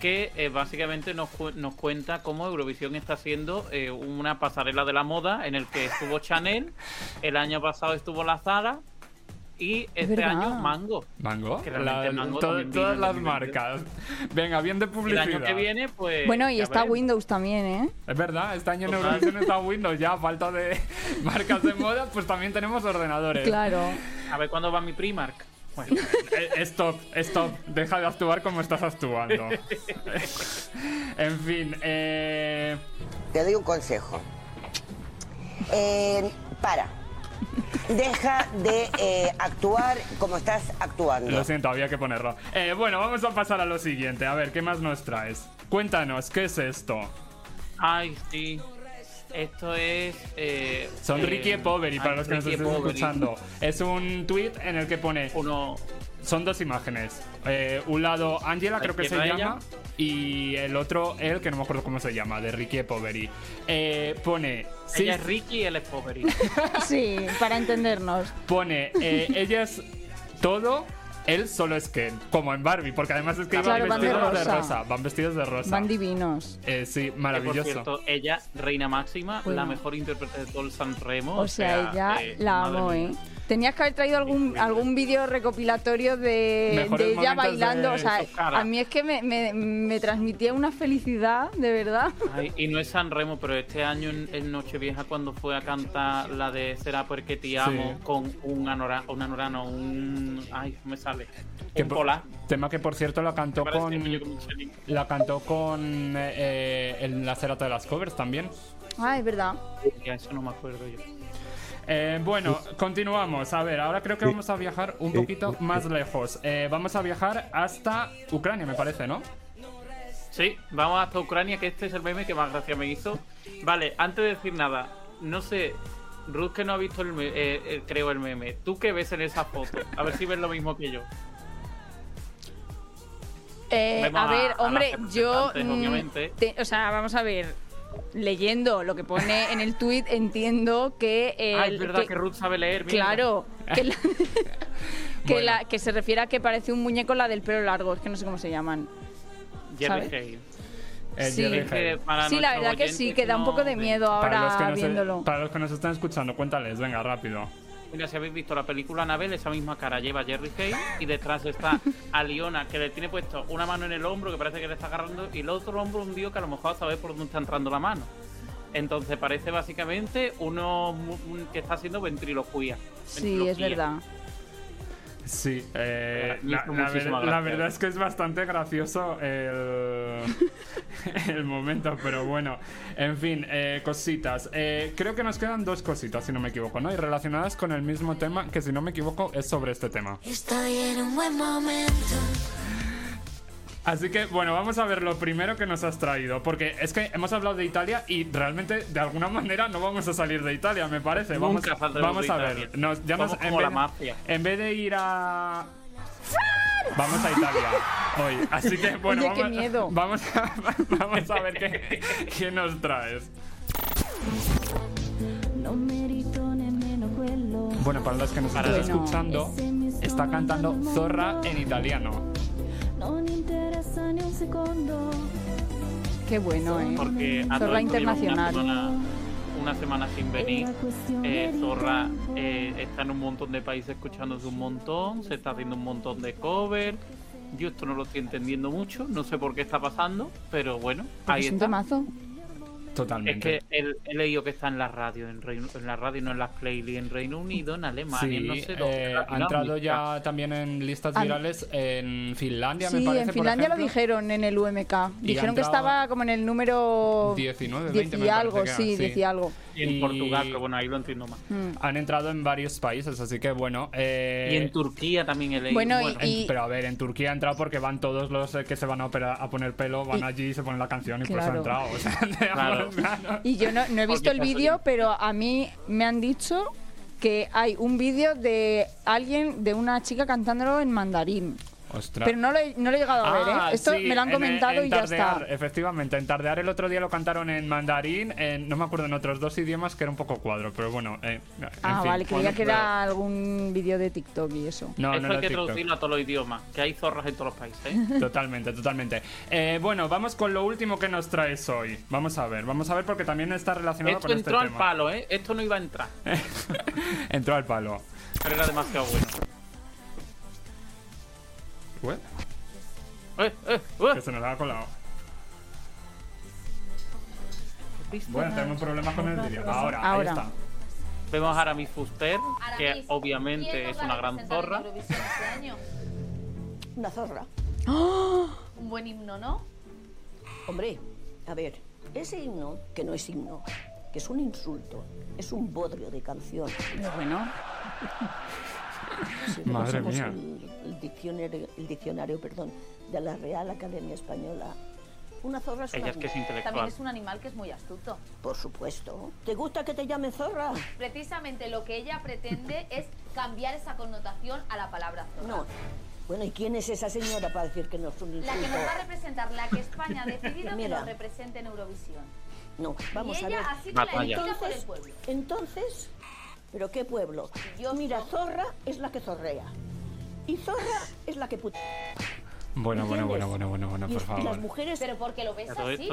que eh, básicamente nos, cu- nos cuenta cómo Eurovisión está siendo eh, una pasarela de la moda en el que estuvo Chanel, el año pasado estuvo la Zara y este verdad. año Mango. Mango, Que La- Mango todas las 2022. marcas. Venga, bien de El publicidad. año que viene, pues. Bueno, y está veremos. Windows también, ¿eh? Es verdad, este año en. Eurovisión está Windows ya, falta de *laughs* marcas de moda, pues también tenemos ordenadores. Claro. A ver cuándo va mi Primark. Bueno, Eh, Stop, stop, deja de actuar como estás actuando. *laughs* en fin, eh, Te doy un consejo. Eh, para. Deja de eh, actuar como estás actuando. lo siento, había que ponerlo. Eh, bueno, vamos a pasar a lo siguiente. A ver, ¿qué más nos traes? Cuéntanos, ¿qué es esto? ay, sí. Esto es. eh, Son Ricky e Poveri, para los que nos Ricky estén escuchando. Es un tweet en el que pone Uno. Son dos imágenes. Eh, un lado Angela, creo que se llama, y el otro él, que no me acuerdo cómo se llama, de Ricky e Poveri. Eh, pone. sí, Ella es Ricky y él es Poveri. *laughs* Sí, para entendernos. pone. eh, ella es todo. Él solo es Ken, como en Barbie, porque además es que Claro, van vestidos de rosa. rosa. Van vestidos de rosa. Van divinos. Eh, sí, Que, por maravilloso. cierto, ella, Reina Máxima, Bueno. la mejor intérprete de todo el San Remo. O sea, ella eh, la amo, mía. ¿eh? Tenías que haber traído algún, algún vídeo recopilatorio de, ella bailando. de o sea, a mí es que me, me- me transmitía una felicidad, de verdad. Ay, y no es San Remo, pero este año en, en Nochevieja cuando fue a cantar la de Será porque te amo Sí. con un anora, un anorano, un ay, no me sale. Que un por- polar. Tema que por cierto la cantó con. que. La cantó con eh, en la cerata de las covers también. Ah, es verdad. Ya, eso no me acuerdo yo. Eh, bueno, continuamos. A ver, ahora creo que vamos a viajar un poquito más lejos. Eh, vamos a viajar hasta Ucrania, me parece, ¿no? Sí, vamos hasta Ucrania, que este es el meme que más gracia me hizo. Vale, antes de decir nada, no sé, Ruth que no ha visto el, eh, eh, creo el meme. ¿Tú qué ves en esa foto? A ver si ves lo mismo que yo. Eh, a ver, a hombre, yo. mm, te- o sea, vamos a ver. Leyendo lo que pone en el tuit, entiendo que. el- ah, es verdad que, Ruth sabe leer. mierda. Claro, que, la- *laughs* que, Bueno. la- que se refiere a que parece un muñeco la del pelo largo, es que no sé cómo se llaman. ¿sabes? Eh, Sí. Jerry para la verdad que sí, que da un no poco de miedo Para los, ahora que nos, viéndolo. para los que nos están escuchando, cuéntales, venga, rápido. Mira, si habéis visto la película Anabel, esa misma cara lleva Jerry Hale y detrás está *laughs* a Liona, que le tiene puesto una mano en el hombro, que parece que le está agarrando, y el otro hombro hundido, que a lo mejor a saber por dónde está entrando la mano. Entonces parece básicamente uno que está haciendo ventriloquía. Sí, es verdad. Sí, eh, la, ver- verdad es que es bastante gracioso el, *laughs* el momento, pero bueno, en fin, eh, cositas. Eh, creo que nos quedan dos cositas, si no me equivoco, ¿no? Y relacionadas con el mismo tema, que si no me equivoco es sobre este tema. Estoy en un buen momento. Así que, bueno, vamos a ver lo primero que nos has traído, porque es que hemos hablado de Italia y realmente, de alguna manera, no vamos a salir de Italia, me parece. Vamos, Nunca vamos a ver. Nos, ya nos- en como vez la de- mafia. En vez de ir a. Vamos a Italia hoy. Así que, bueno, Oye, qué vamos, miedo. Vamos, a, *laughs* vamos a ver qué, qué nos traes. Bueno, para los que nos están Bueno. escuchando, está cantando Zorra en italiano. Non interessa ni un secondo. Qué bueno, ¿eh? Porque a Zorra internacional. Una semana, una semana sin venir. Eh, Zorra eh, está en un montón de países escuchándose un montón, se está haciendo un montón de covers. Yo esto no lo estoy entendiendo mucho, no sé por qué está pasando, pero bueno, Porque ahí es un está. Temazo. Es Totalmente. que he, he leído que está en la radio, en, Reino- en la radio, no en las playlists, en Reino Unido, en Alemania, Sí, no sé dónde. eh, ha entrado ya también en listas Han- virales en Finlandia, me Sí, parece. en por Finlandia lo ejemplo. dijeron en el UMK. Dijeron que entrado estaba como en el número 19, 10 20 me y parece algo, sí, sí. 10 y algo. Y en Portugal, pero bueno, ahí lo entiendo más. Mm. Han entrado en varios países, así que bueno. eh, Y en Turquía también he leído. Bueno, y- en- pero a ver, en Turquía ha entrado porque van todos los eh, que se van a, operar- a poner pelo, van Y- allí y se ponen la canción y pues Claro. ha entrado. O sea, *laughs* de Claro. *laughs* Y yo no, no he visto el vídeo, pero a mí me han dicho que hay un vídeo de alguien, de una chica cantándolo en mandarín. Ostras. Pero no lo, he, no lo he llegado a ver, ¿eh? Ah, Esto sí, me lo han en- comentado en y ya Tardear, está. Efectivamente, en Tardear el otro día lo cantaron en mandarín, en- no me acuerdo en otros dos idiomas que era un poco cuadro, pero bueno. eh, en Ah, fin. vale, creía que era algún vídeo de TikTok y eso. No, Eso no hay que TikTok. traducirlo a todos los idiomas, que hay zorras en todos los países. ¿eh? *laughs* Totalmente, totalmente. Eh, bueno, vamos con lo último que nos traes hoy. Vamos a ver, vamos a ver porque también está relacionado Esto con este entró al tema. palo, ¿eh? Esto no iba a entrar, *laughs* Entró al palo. pero era demasiado bueno. Eh, eh, uh. que se nos ha colado. Bueno, tenemos problemas con el vídeo. Ahora, ahí Ahora. está. Vemos a Aramis Fuster, que Aramis, obviamente ¿quién es una gran zorra. Este? Una zorra. Un buen himno, ¿no? Hombre, a ver, ese himno, que no es himno, que es un insulto, es un bodrio de canción. Pero bueno, *laughs* Madre mía. Diccionario, el diccionario perdón, de la Real Academia Española, una zorra es una Ella es que es animal. También intelectual. es un animal que es muy astuto. Por supuesto. ¿Te gusta que te llamen zorra? Precisamente lo que ella pretende *laughs* es cambiar esa connotación a la palabra zorra. No. Bueno, ¿y quién es esa señora para decir que no es un La insulto? que nos va a representar, la que España ha *laughs* decidido que nos represente en Eurovisión. No, vamos y a ver. así que la por el Entonces, pueblo. entonces, ¿pero qué pueblo? Yo Mira, no. zorra es la que zorrea. Y zorra es la que put... Bueno, bueno, bueno, bueno, bueno, bueno, por favor. las mujeres, Pero porque lo ves A todo así.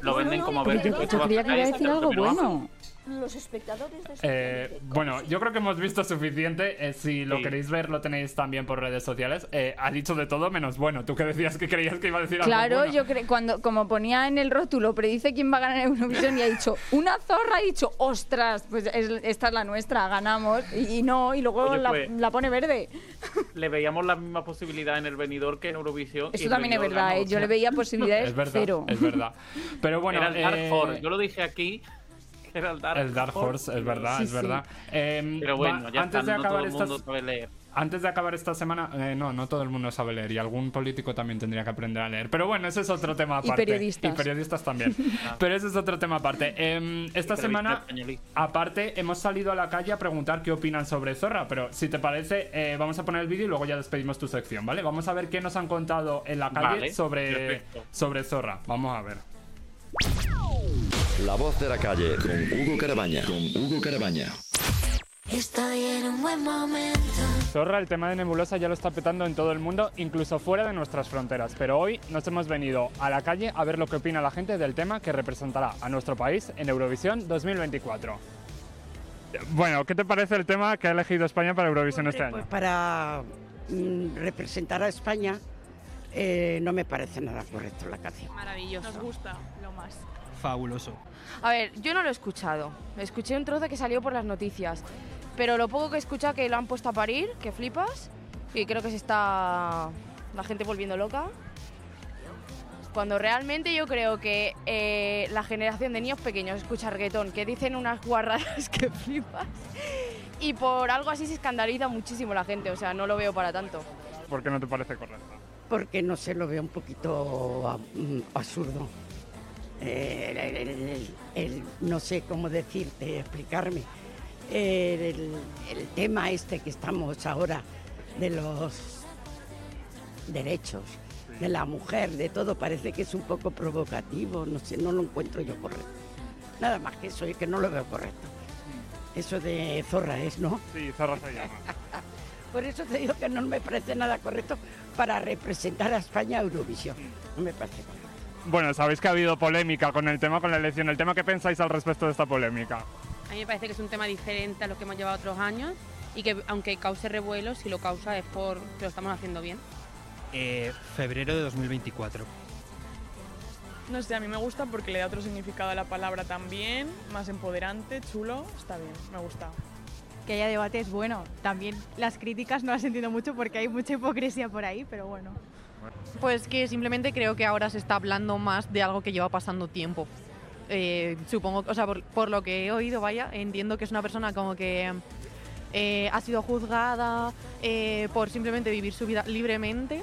lo venden como pero ver yo- creía que iba a sacar decir algo bueno. Los espectadores de Eh, bueno, ¿cómo se yo creo que hemos visto suficiente. eh, si lo Sí. queréis ver, lo tenéis también por redes sociales. Eh, ha dicho de todo menos bueno. Tú que decías que creías que iba a decir algo claro, bueno. yo creo cuando como ponía en el rótulo, predice quién va a ganar Eurovisión y ha dicho una zorra, y ha dicho, ostras, pues es- esta es la nuestra, ganamos. Y, y no, y luego Oye, la, pues, la pone verde. Le veíamos la misma posibilidad en el venidor que en Eurovisión. y Eso el también es verdad, ganó. ¿eh? yo le veía posibilidades *laughs* Es verdad, cero. es verdad. Pero bueno, Era el eh. Yo lo dije aquí. *laughs* Era el Dark, el Dark Horse, es verdad, Sí, es sí. verdad. Eh, Pero bueno, va- ya antes está. de No acabar todo el mundo sabe leer. Antes de acabar esta semana, eh, no, no todo el mundo sabe leer y algún político también tendría que aprender a leer. Pero bueno, ese es otro tema Y aparte. periodistas. Y periodistas también. *laughs* Pero ese es otro tema aparte. Em, esta semana, aparte, hemos salido a la calle a preguntar qué opinan sobre Zorra. Pero si te parece, eh, vamos a poner el vídeo y luego ya despedimos tu sección, ¿vale? Vamos a ver qué nos han contado en la calle Vale, sobre, perfecto. sobre Zorra. Vamos a ver. La voz de la calle con Hugo Carabaña. Con Hugo Carabaña. Estoy en un buen momento. Zorra, el tema de Nebulosa ya lo está petando en todo el mundo, incluso fuera de nuestras fronteras. Pero hoy nos hemos venido a la calle a ver lo que opina la gente del tema que representará a nuestro país en Eurovisión 2024. Bueno, ¿qué te parece el tema que ha elegido España para Eurovisión este Pues año? para mm, representar a España eh, no me parece nada correcto la canción. Maravilloso. Nos gusta lo más. Fabuloso. A ver, yo no lo he escuchado. Escuché un trozo que salió por las noticias. Pero lo poco que he escuchado que lo han puesto a parir, que flipas. Y creo que se está la gente volviendo loca. Cuando realmente yo creo que eh, la generación de niños pequeños escucha reggaetón, que dicen unas guarradas *laughs* que flipas. Y por algo así se escandaliza muchísimo la gente. O sea, no lo veo para tanto. ¿Por qué no te parece correcto? Porque no sé, lo veo un poquito absurdo. Eh, el- el- el- el- no sé cómo decirte, explicarme. El, tema este que estamos ahora de los derechos de la mujer, de todo, parece que es un poco provocativo, no sé, no lo encuentro yo correcto. Nada más que eso, y que no lo veo correcto. Eso de zorra es, ¿no? Sí, Zorra se llama. *laughs* Por eso te digo que no me parece nada correcto para representar a España a Eurovisión. No me parece correcto. Bueno, sabéis que ha habido polémica con el tema, con la elección. ¿El tema qué pensáis al respecto de esta polémica? A mí me parece que es un tema diferente a lo que hemos llevado otros años y que aunque cause revuelo, si lo causa es por que lo estamos haciendo bien. febrero de 2024. No sé, a mí me gusta porque le da otro significado a la palabra también, más empoderante, chulo, está bien, me gusta. Que haya debate es bueno. También las críticas no las entiendo mucho porque hay mucha hipocresía por ahí, pero bueno. Pues que simplemente creo que ahora se está hablando más de algo que lleva pasando tiempo. Eh, supongo, o sea, por, por lo que he oído, vaya, entiendo que es una persona como que eh, ha sido juzgada eh, por simplemente vivir su vida libremente.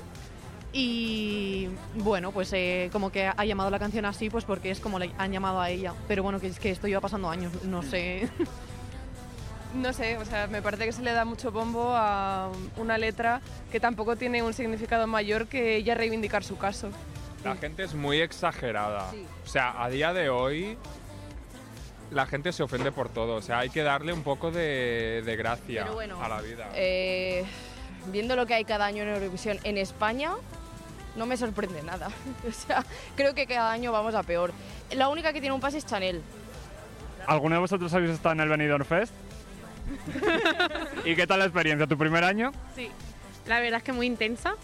Y bueno, pues eh, como que ha llamado la canción así, pues porque es como le han llamado a ella. Pero bueno, que es que esto lleva pasando años, no sé. *laughs* No sé, o sea, me parece que se le da mucho bombo a una letra que tampoco tiene un significado mayor que ella reivindicar su caso. La gente es muy exagerada. O sea, a día de hoy la gente se ofende por todo. O sea, hay que darle un poco de, de gracia bueno, a la vida. Eh, viendo lo que hay cada año en Eurovisión en España, no me sorprende nada. *laughs* O sea, creo que cada año vamos a peor. La única que tiene un pase es Chanel. ¿Alguno de vosotros habéis estado en el Benidorm Fest? ¿Y qué tal la experiencia? ¿Tu primer año? Sí, la verdad es que muy intensa.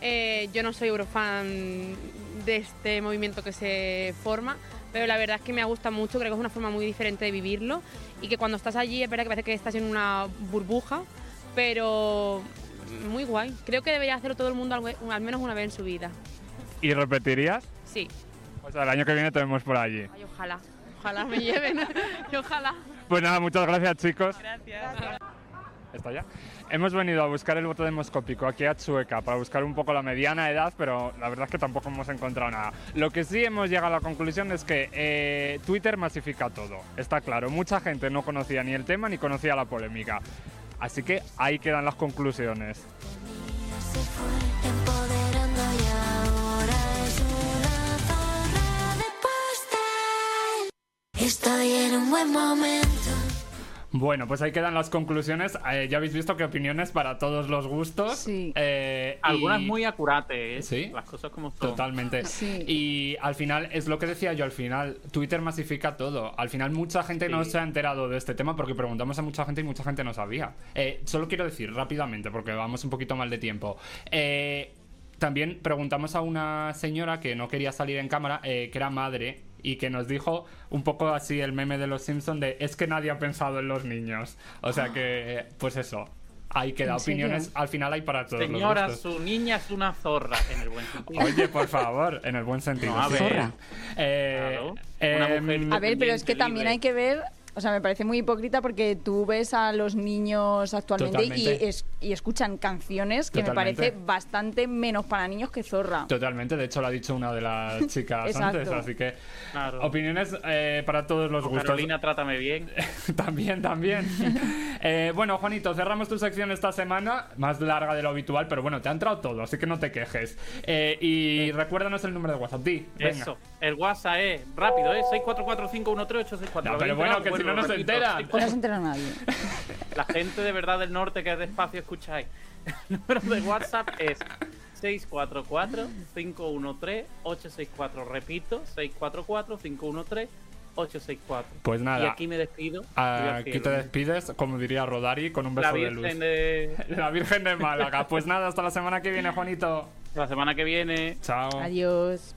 Eh, yo no soy eurofan de este movimiento que se forma, pero la verdad es que me gusta mucho, creo que es una forma muy diferente de vivirlo y que cuando estás allí es verdad que parece que estás en una burbuja, pero muy guay. Creo que debería hacerlo todo el mundo al, menos una vez en su vida. ¿Y repetirías? Sí, O sea, el año que viene te vemos por allí. Ay, ojalá, ojalá me lleven, *laughs* ojalá. Pues nada, muchas gracias chicos. Gracias. ¿Está ya? Hemos venido a buscar el voto demoscópico aquí a Chueca para buscar un poco la mediana edad, pero la verdad es que tampoco hemos encontrado nada. Lo que sí hemos llegado a la conclusión es que eh, Twitter masifica todo, está claro. Mucha gente no conocía ni el tema ni conocía la polémica. Así que ahí quedan las conclusiones. Bueno, pues ahí quedan las conclusiones. Eh, ya habéis visto que opiniones para todos los gustos. Sí. Eh, Algunas y- muy acurates, ¿eh? Sí. Las cosas como son. Totalmente. *laughs* Sí. Y al final, es lo que decía yo, al final Twitter masifica todo. Al final mucha gente no se ha enterado de este tema porque preguntamos a mucha gente y mucha gente no sabía. Eh, solo quiero decir rápidamente, porque vamos un poquito mal de tiempo. Eh, también preguntamos a una señora que no quería salir en cámara, eh, que era madre, y que nos dijo un poco así el meme de los Simpsons de es que nadie ha pensado en los niños. O sea que, eh, pues eso. Ahí queda ¿En serio? opiniones, al final hay para todos Señora, los su niña es una zorra, en el buen sentido. Oye, por favor, en el buen sentido. No, a sí. ver. Eh, Claro. eh, Una mujer A ver, pero es que también hay que ver, o sea, me parece muy hipócrita porque tú ves a los niños actualmente y, es- y escuchan canciones que me parece bastante menos para niños que Zorra. Totalmente, de hecho lo ha dicho una de las *laughs* chicas antes, así que Claro. opiniones eh, para todos los O gustos. Carolina, trátame bien. *laughs* también, también. *laughs* Eh, bueno, Juanito, cerramos tu sección esta semana, más larga de lo habitual, pero bueno, te ha entrado todo, así que no te quejes. Eh, y recuérdanos el número de WhatsApp, di, venga. Eso. El WhatsApp es rápido, ¿eh? 644513864. No, pero bueno, que si no, *laughs* no se enteran. Pues no se entera nadie. La gente de verdad del norte que es despacio escucháis. *laughs* El número de WhatsApp es 644-513-864. Repito, 644-513-864. Pues nada. Y aquí me despido. Ah, Aquí te despides, como diría Rodari, con un beso La de luz. Virgen de... *laughs* La Virgen de Málaga. Pues nada, hasta la semana que viene, Juanito. La semana que viene. Chao. Adiós.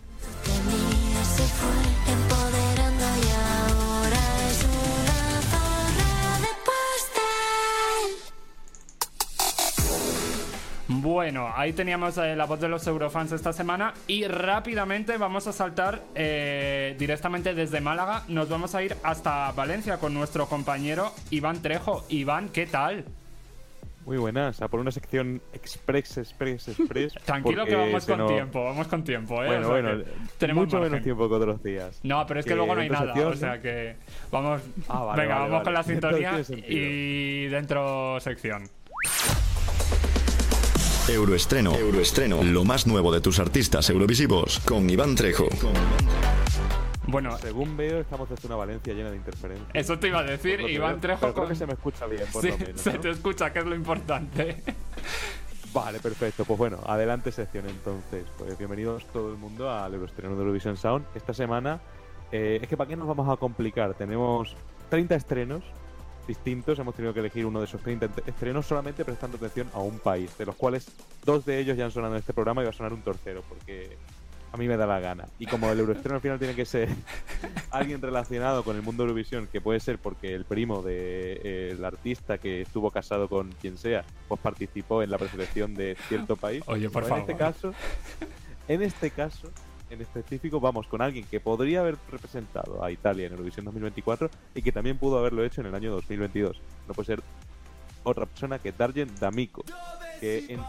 Bueno, ahí teníamos eh, la voz de los Eurofans esta semana y rápidamente vamos a saltar eh, directamente desde Málaga. Nos vamos a ir hasta Valencia con nuestro compañero Iván Trejo. Iván, ¿qué tal? Muy buenas, a por una sección express, express, express. *laughs* Tranquilo que vamos con tiempo, vamos con tiempo, ¿eh? Bueno, O sea bueno, tenemos mucho margen. menos tiempo que otros días. No, pero es que, luego no hay nada, sección, o sea ¿no? que vamos, Ah, vale, venga, vale, vamos con la *laughs* sintonía y dentro sección. Euroestreno. Euroestreno. Lo más nuevo de tus artistas eurovisivos con Iván Trejo. Bueno, según veo, estamos desde una Valencia llena de interferencias. Eso te iba a decir, que Iván veo. Trejo Pero creo que se me escucha bien, por Sí, lo menos. se ¿no? te escucha, que es lo importante. Vale, perfecto. Pues bueno, adelante sección entonces. Pues bienvenidos todo el mundo al Euroestreno de Eurovision Sound. Esta semana, eh, es que para qué nos vamos a complicar, tenemos 30 estrenos distintos. Hemos tenido que elegir uno de esos 30 ent- estrenos solamente prestando atención a un país, de los cuales dos de ellos ya han sonado en este programa y va a sonar un tercero, porque a mí me da la gana. Y como el Euroestreno al final tiene que ser *laughs* alguien relacionado con el mundo de Eurovisión, que puede ser porque el primo del artista que estuvo casado con quien sea, pues participó en la preselección de cierto país. Oye, por favor. En este caso, en este caso, en específico, vamos con alguien que podría haber representado a Italia en Eurovisión 2024 y que también pudo haberlo hecho en el año 2022. No puede ser otra persona que Darjen D'Amico, que en,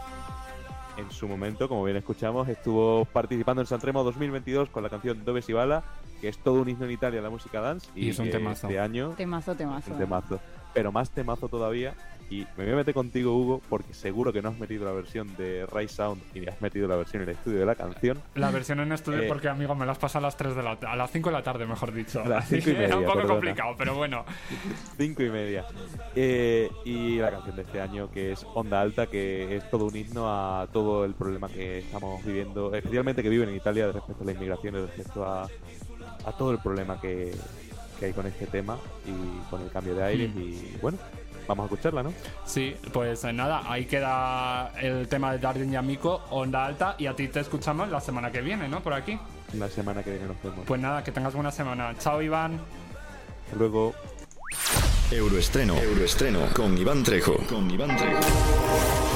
en su momento, como bien escuchamos, estuvo participando en Sanremo 2022 con la canción Dove si bala, que es todo un himno en Italia la música dance y, Y es un que temazo. este año Temazo, temazo. un temazo, pero más temazo todavía. Y me voy a meter contigo, Hugo, porque seguro que no has metido la versión de Ray Sound y has metido la versión en el estudio de la canción. La versión en estudio Eh, porque, amigo, me las pasa a las 3 de la a las 5 de la tarde, mejor dicho. A las Así cinco y que Era un media, poco perdona. complicado, pero bueno. Cinco y media. Eh, y la canción de este año, que es Onda Alta, que es todo un himno a todo el problema que estamos viviendo, especialmente que viven en Italia respecto a la inmigración y respecto a, a todo el problema que, que hay con este tema y con el cambio de aires. Mm. Y bueno, vamos a escucharla, ¿no? Sí, pues nada, ahí queda el tema de Darden y Amico, Onda Alta, y a ti te escuchamos la semana que viene, ¿no? Por aquí. La semana que viene nos vemos. Pues nada, que tengas buena semana. Chao, Iván. Hasta luego. Euroestreno, Euroestreno con Iván Trejo. Con Iván Trejo.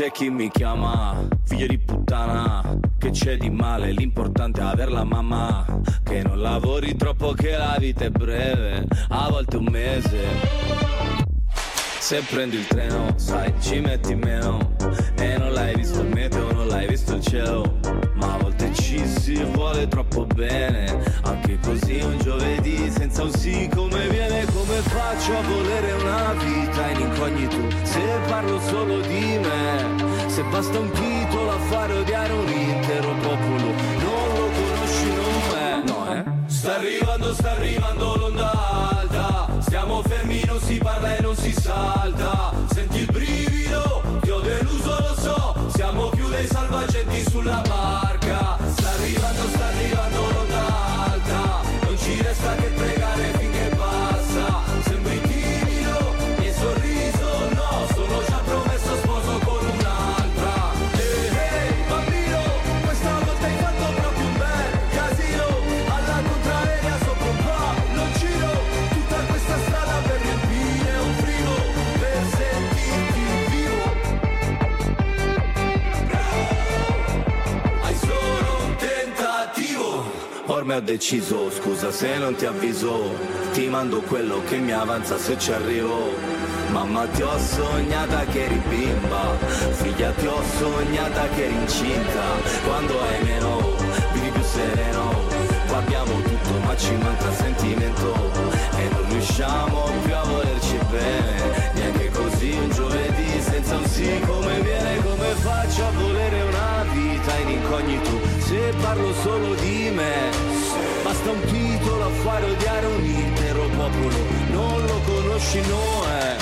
C'è chi mi chiama figlio di puttana, che c'è di male, l'importante è averla mamma, che non lavori troppo che la vita è breve, a volte un mese. Se prendi il treno, sai, ci metti meno, e non l'hai visto il meteo, non l'hai visto il cielo, ma a volte ci si vuole troppo bene, anche così un senza un sì come viene, come faccio a volere una vita in incognito, se parlo solo di me, se basta un titolo a fare odiare un intero popolo, non lo conosci nome, no eh? Sta arrivando, sta arrivando l'onda alta, stiamo fermi, non si parla e non si salta, Ormai ho deciso, scusa se non ti avviso, ti mando quello che mi avanza se ci arrivo. Mamma ti ho sognata che eri bimba, figlia ti ho sognata che eri incinta, quando hai meno, vivi più sereno, qua abbiamo tutto ma ci manca sentimento. E non riusciamo più a volerci bene, neanche così un giovedì senza un sì come viene, come faccio a volere una vita in incognito, se parlo solo di me, basta un titolo a fare odiare un intero popolo, non lo conosci no eh.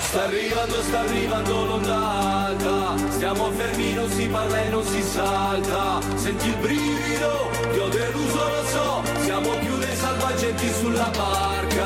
Sta arrivando, sta arrivando l'onda alta Stiamo fermi, non si parla e non si salta. Senti il brivido, ti ho deluso, lo so. Siamo più dei salvagenti sulla barca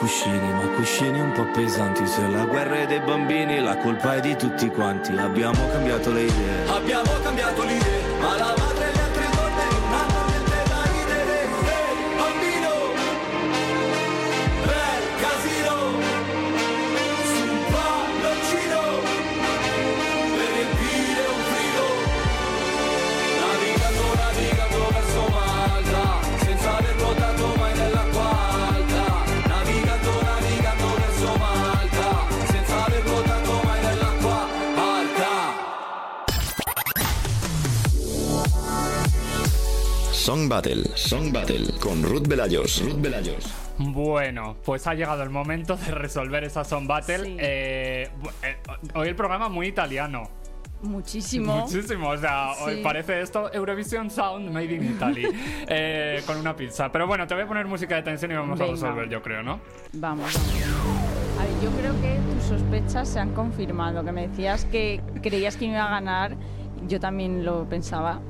cuscini, ma cuscini un po' pesanti. Se la guerra è dei bambini, la colpa è di tutti quanti. Abbiamo cambiato le idee. Abbiamo cambiato le idee, ma la madre Battle. Song Battle. Con Ruth Velayos. Ruth Velayos. Bueno, pues ha llegado el momento de resolver esa Song Battle. Eh, eh, hoy el programa muy italiano. Muchísimo. Muchísimo, o sea, hoy parece esto Eurovision Sound Made in Italy *laughs* eh, con una pizza. Pero bueno, te voy a poner música de tensión y vamos Venga. a resolver, yo creo, ¿no? Vamos. A ver, yo creo que tus sospechas se han confirmado. Que me decías que creías que iba a ganar. Yo también lo pensaba.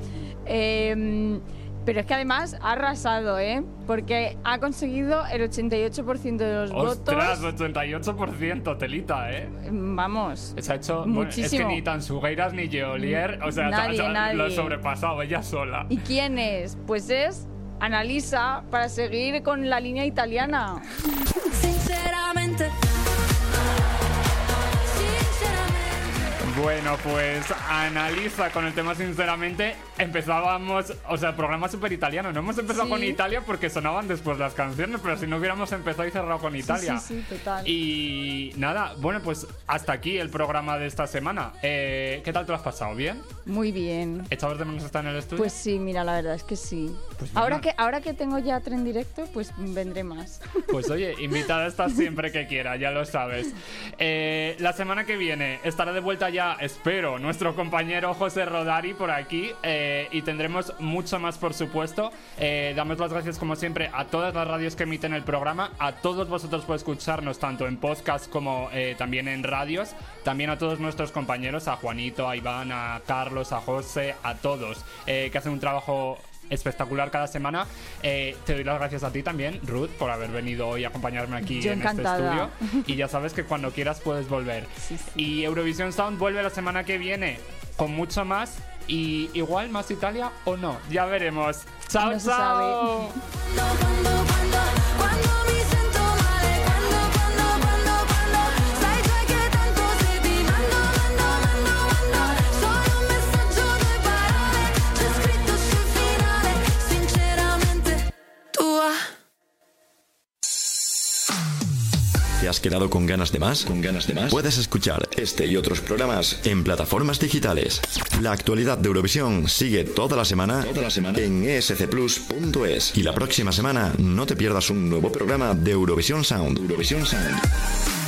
Eh, pero es que además ha arrasado, ¿eh? Porque ha conseguido el 88% de los Ostras, votos. 88% telita, ¿eh? Vamos. Se ha hecho. bueno, es que Muchísimo. ni tan Sugueiras ni Geolier, o sea, Nadie, ha- nadie. lo ha sobrepasado ella sola. ¿Y quién es? Pues es Analisa para seguir con la línea italiana. Sinceramente. Bueno, pues analiza con el tema sinceramente. Empezábamos, o sea, programa super italiano. No hemos empezado Sí. con Italia porque sonaban después las canciones, pero si no hubiéramos empezado y cerrado con Italia. Sí, sí, sí, total. Y nada, bueno, pues hasta aquí el programa de esta semana. Eh, ¿Qué tal te lo has pasado? ¿Bien? Muy bien. ¿Echabas de menos estar en el estudio? Pues sí, mira, la verdad es que sí. Pues ahora, que, ahora que tengo ya tren directo, pues vendré más. *laughs* Pues oye, invitada estás siempre que quiera, ya lo sabes. *laughs* Eh, la semana que viene estará de vuelta ya, espero, nuestro compañero José Rodari por aquí eh, y tendremos mucho más, por supuesto. Eh, damos las gracias, como siempre, a todas las radios que emiten el programa, a todos vosotros por escucharnos, tanto en podcast como eh, también en radios. También a todos nuestros compañeros, a Juanito, a Iván, a Carlos, a José, a todos, que hacen un trabajo espectacular cada semana. Eh, te doy las gracias a ti también, Ruth, por haber venido hoy a acompañarme aquí Yo en encantada. este estudio. *laughs* Y ya sabes que cuando quieras puedes volver. Y Eurovisión Sound vuelve la semana que viene con mucho más. Y igual más Italia o no, ya veremos. Chao, No chao. *laughs* ¿Te has quedado con ganas de más? ¿Con ganas de más? Puedes escuchar este y otros programas en plataformas digitales. La actualidad de Eurovisión sigue toda la semana, toda la semana en escplus.es. Y la próxima semana no te pierdas un nuevo programa de Eurovisión Sound. Eurovisión Sound.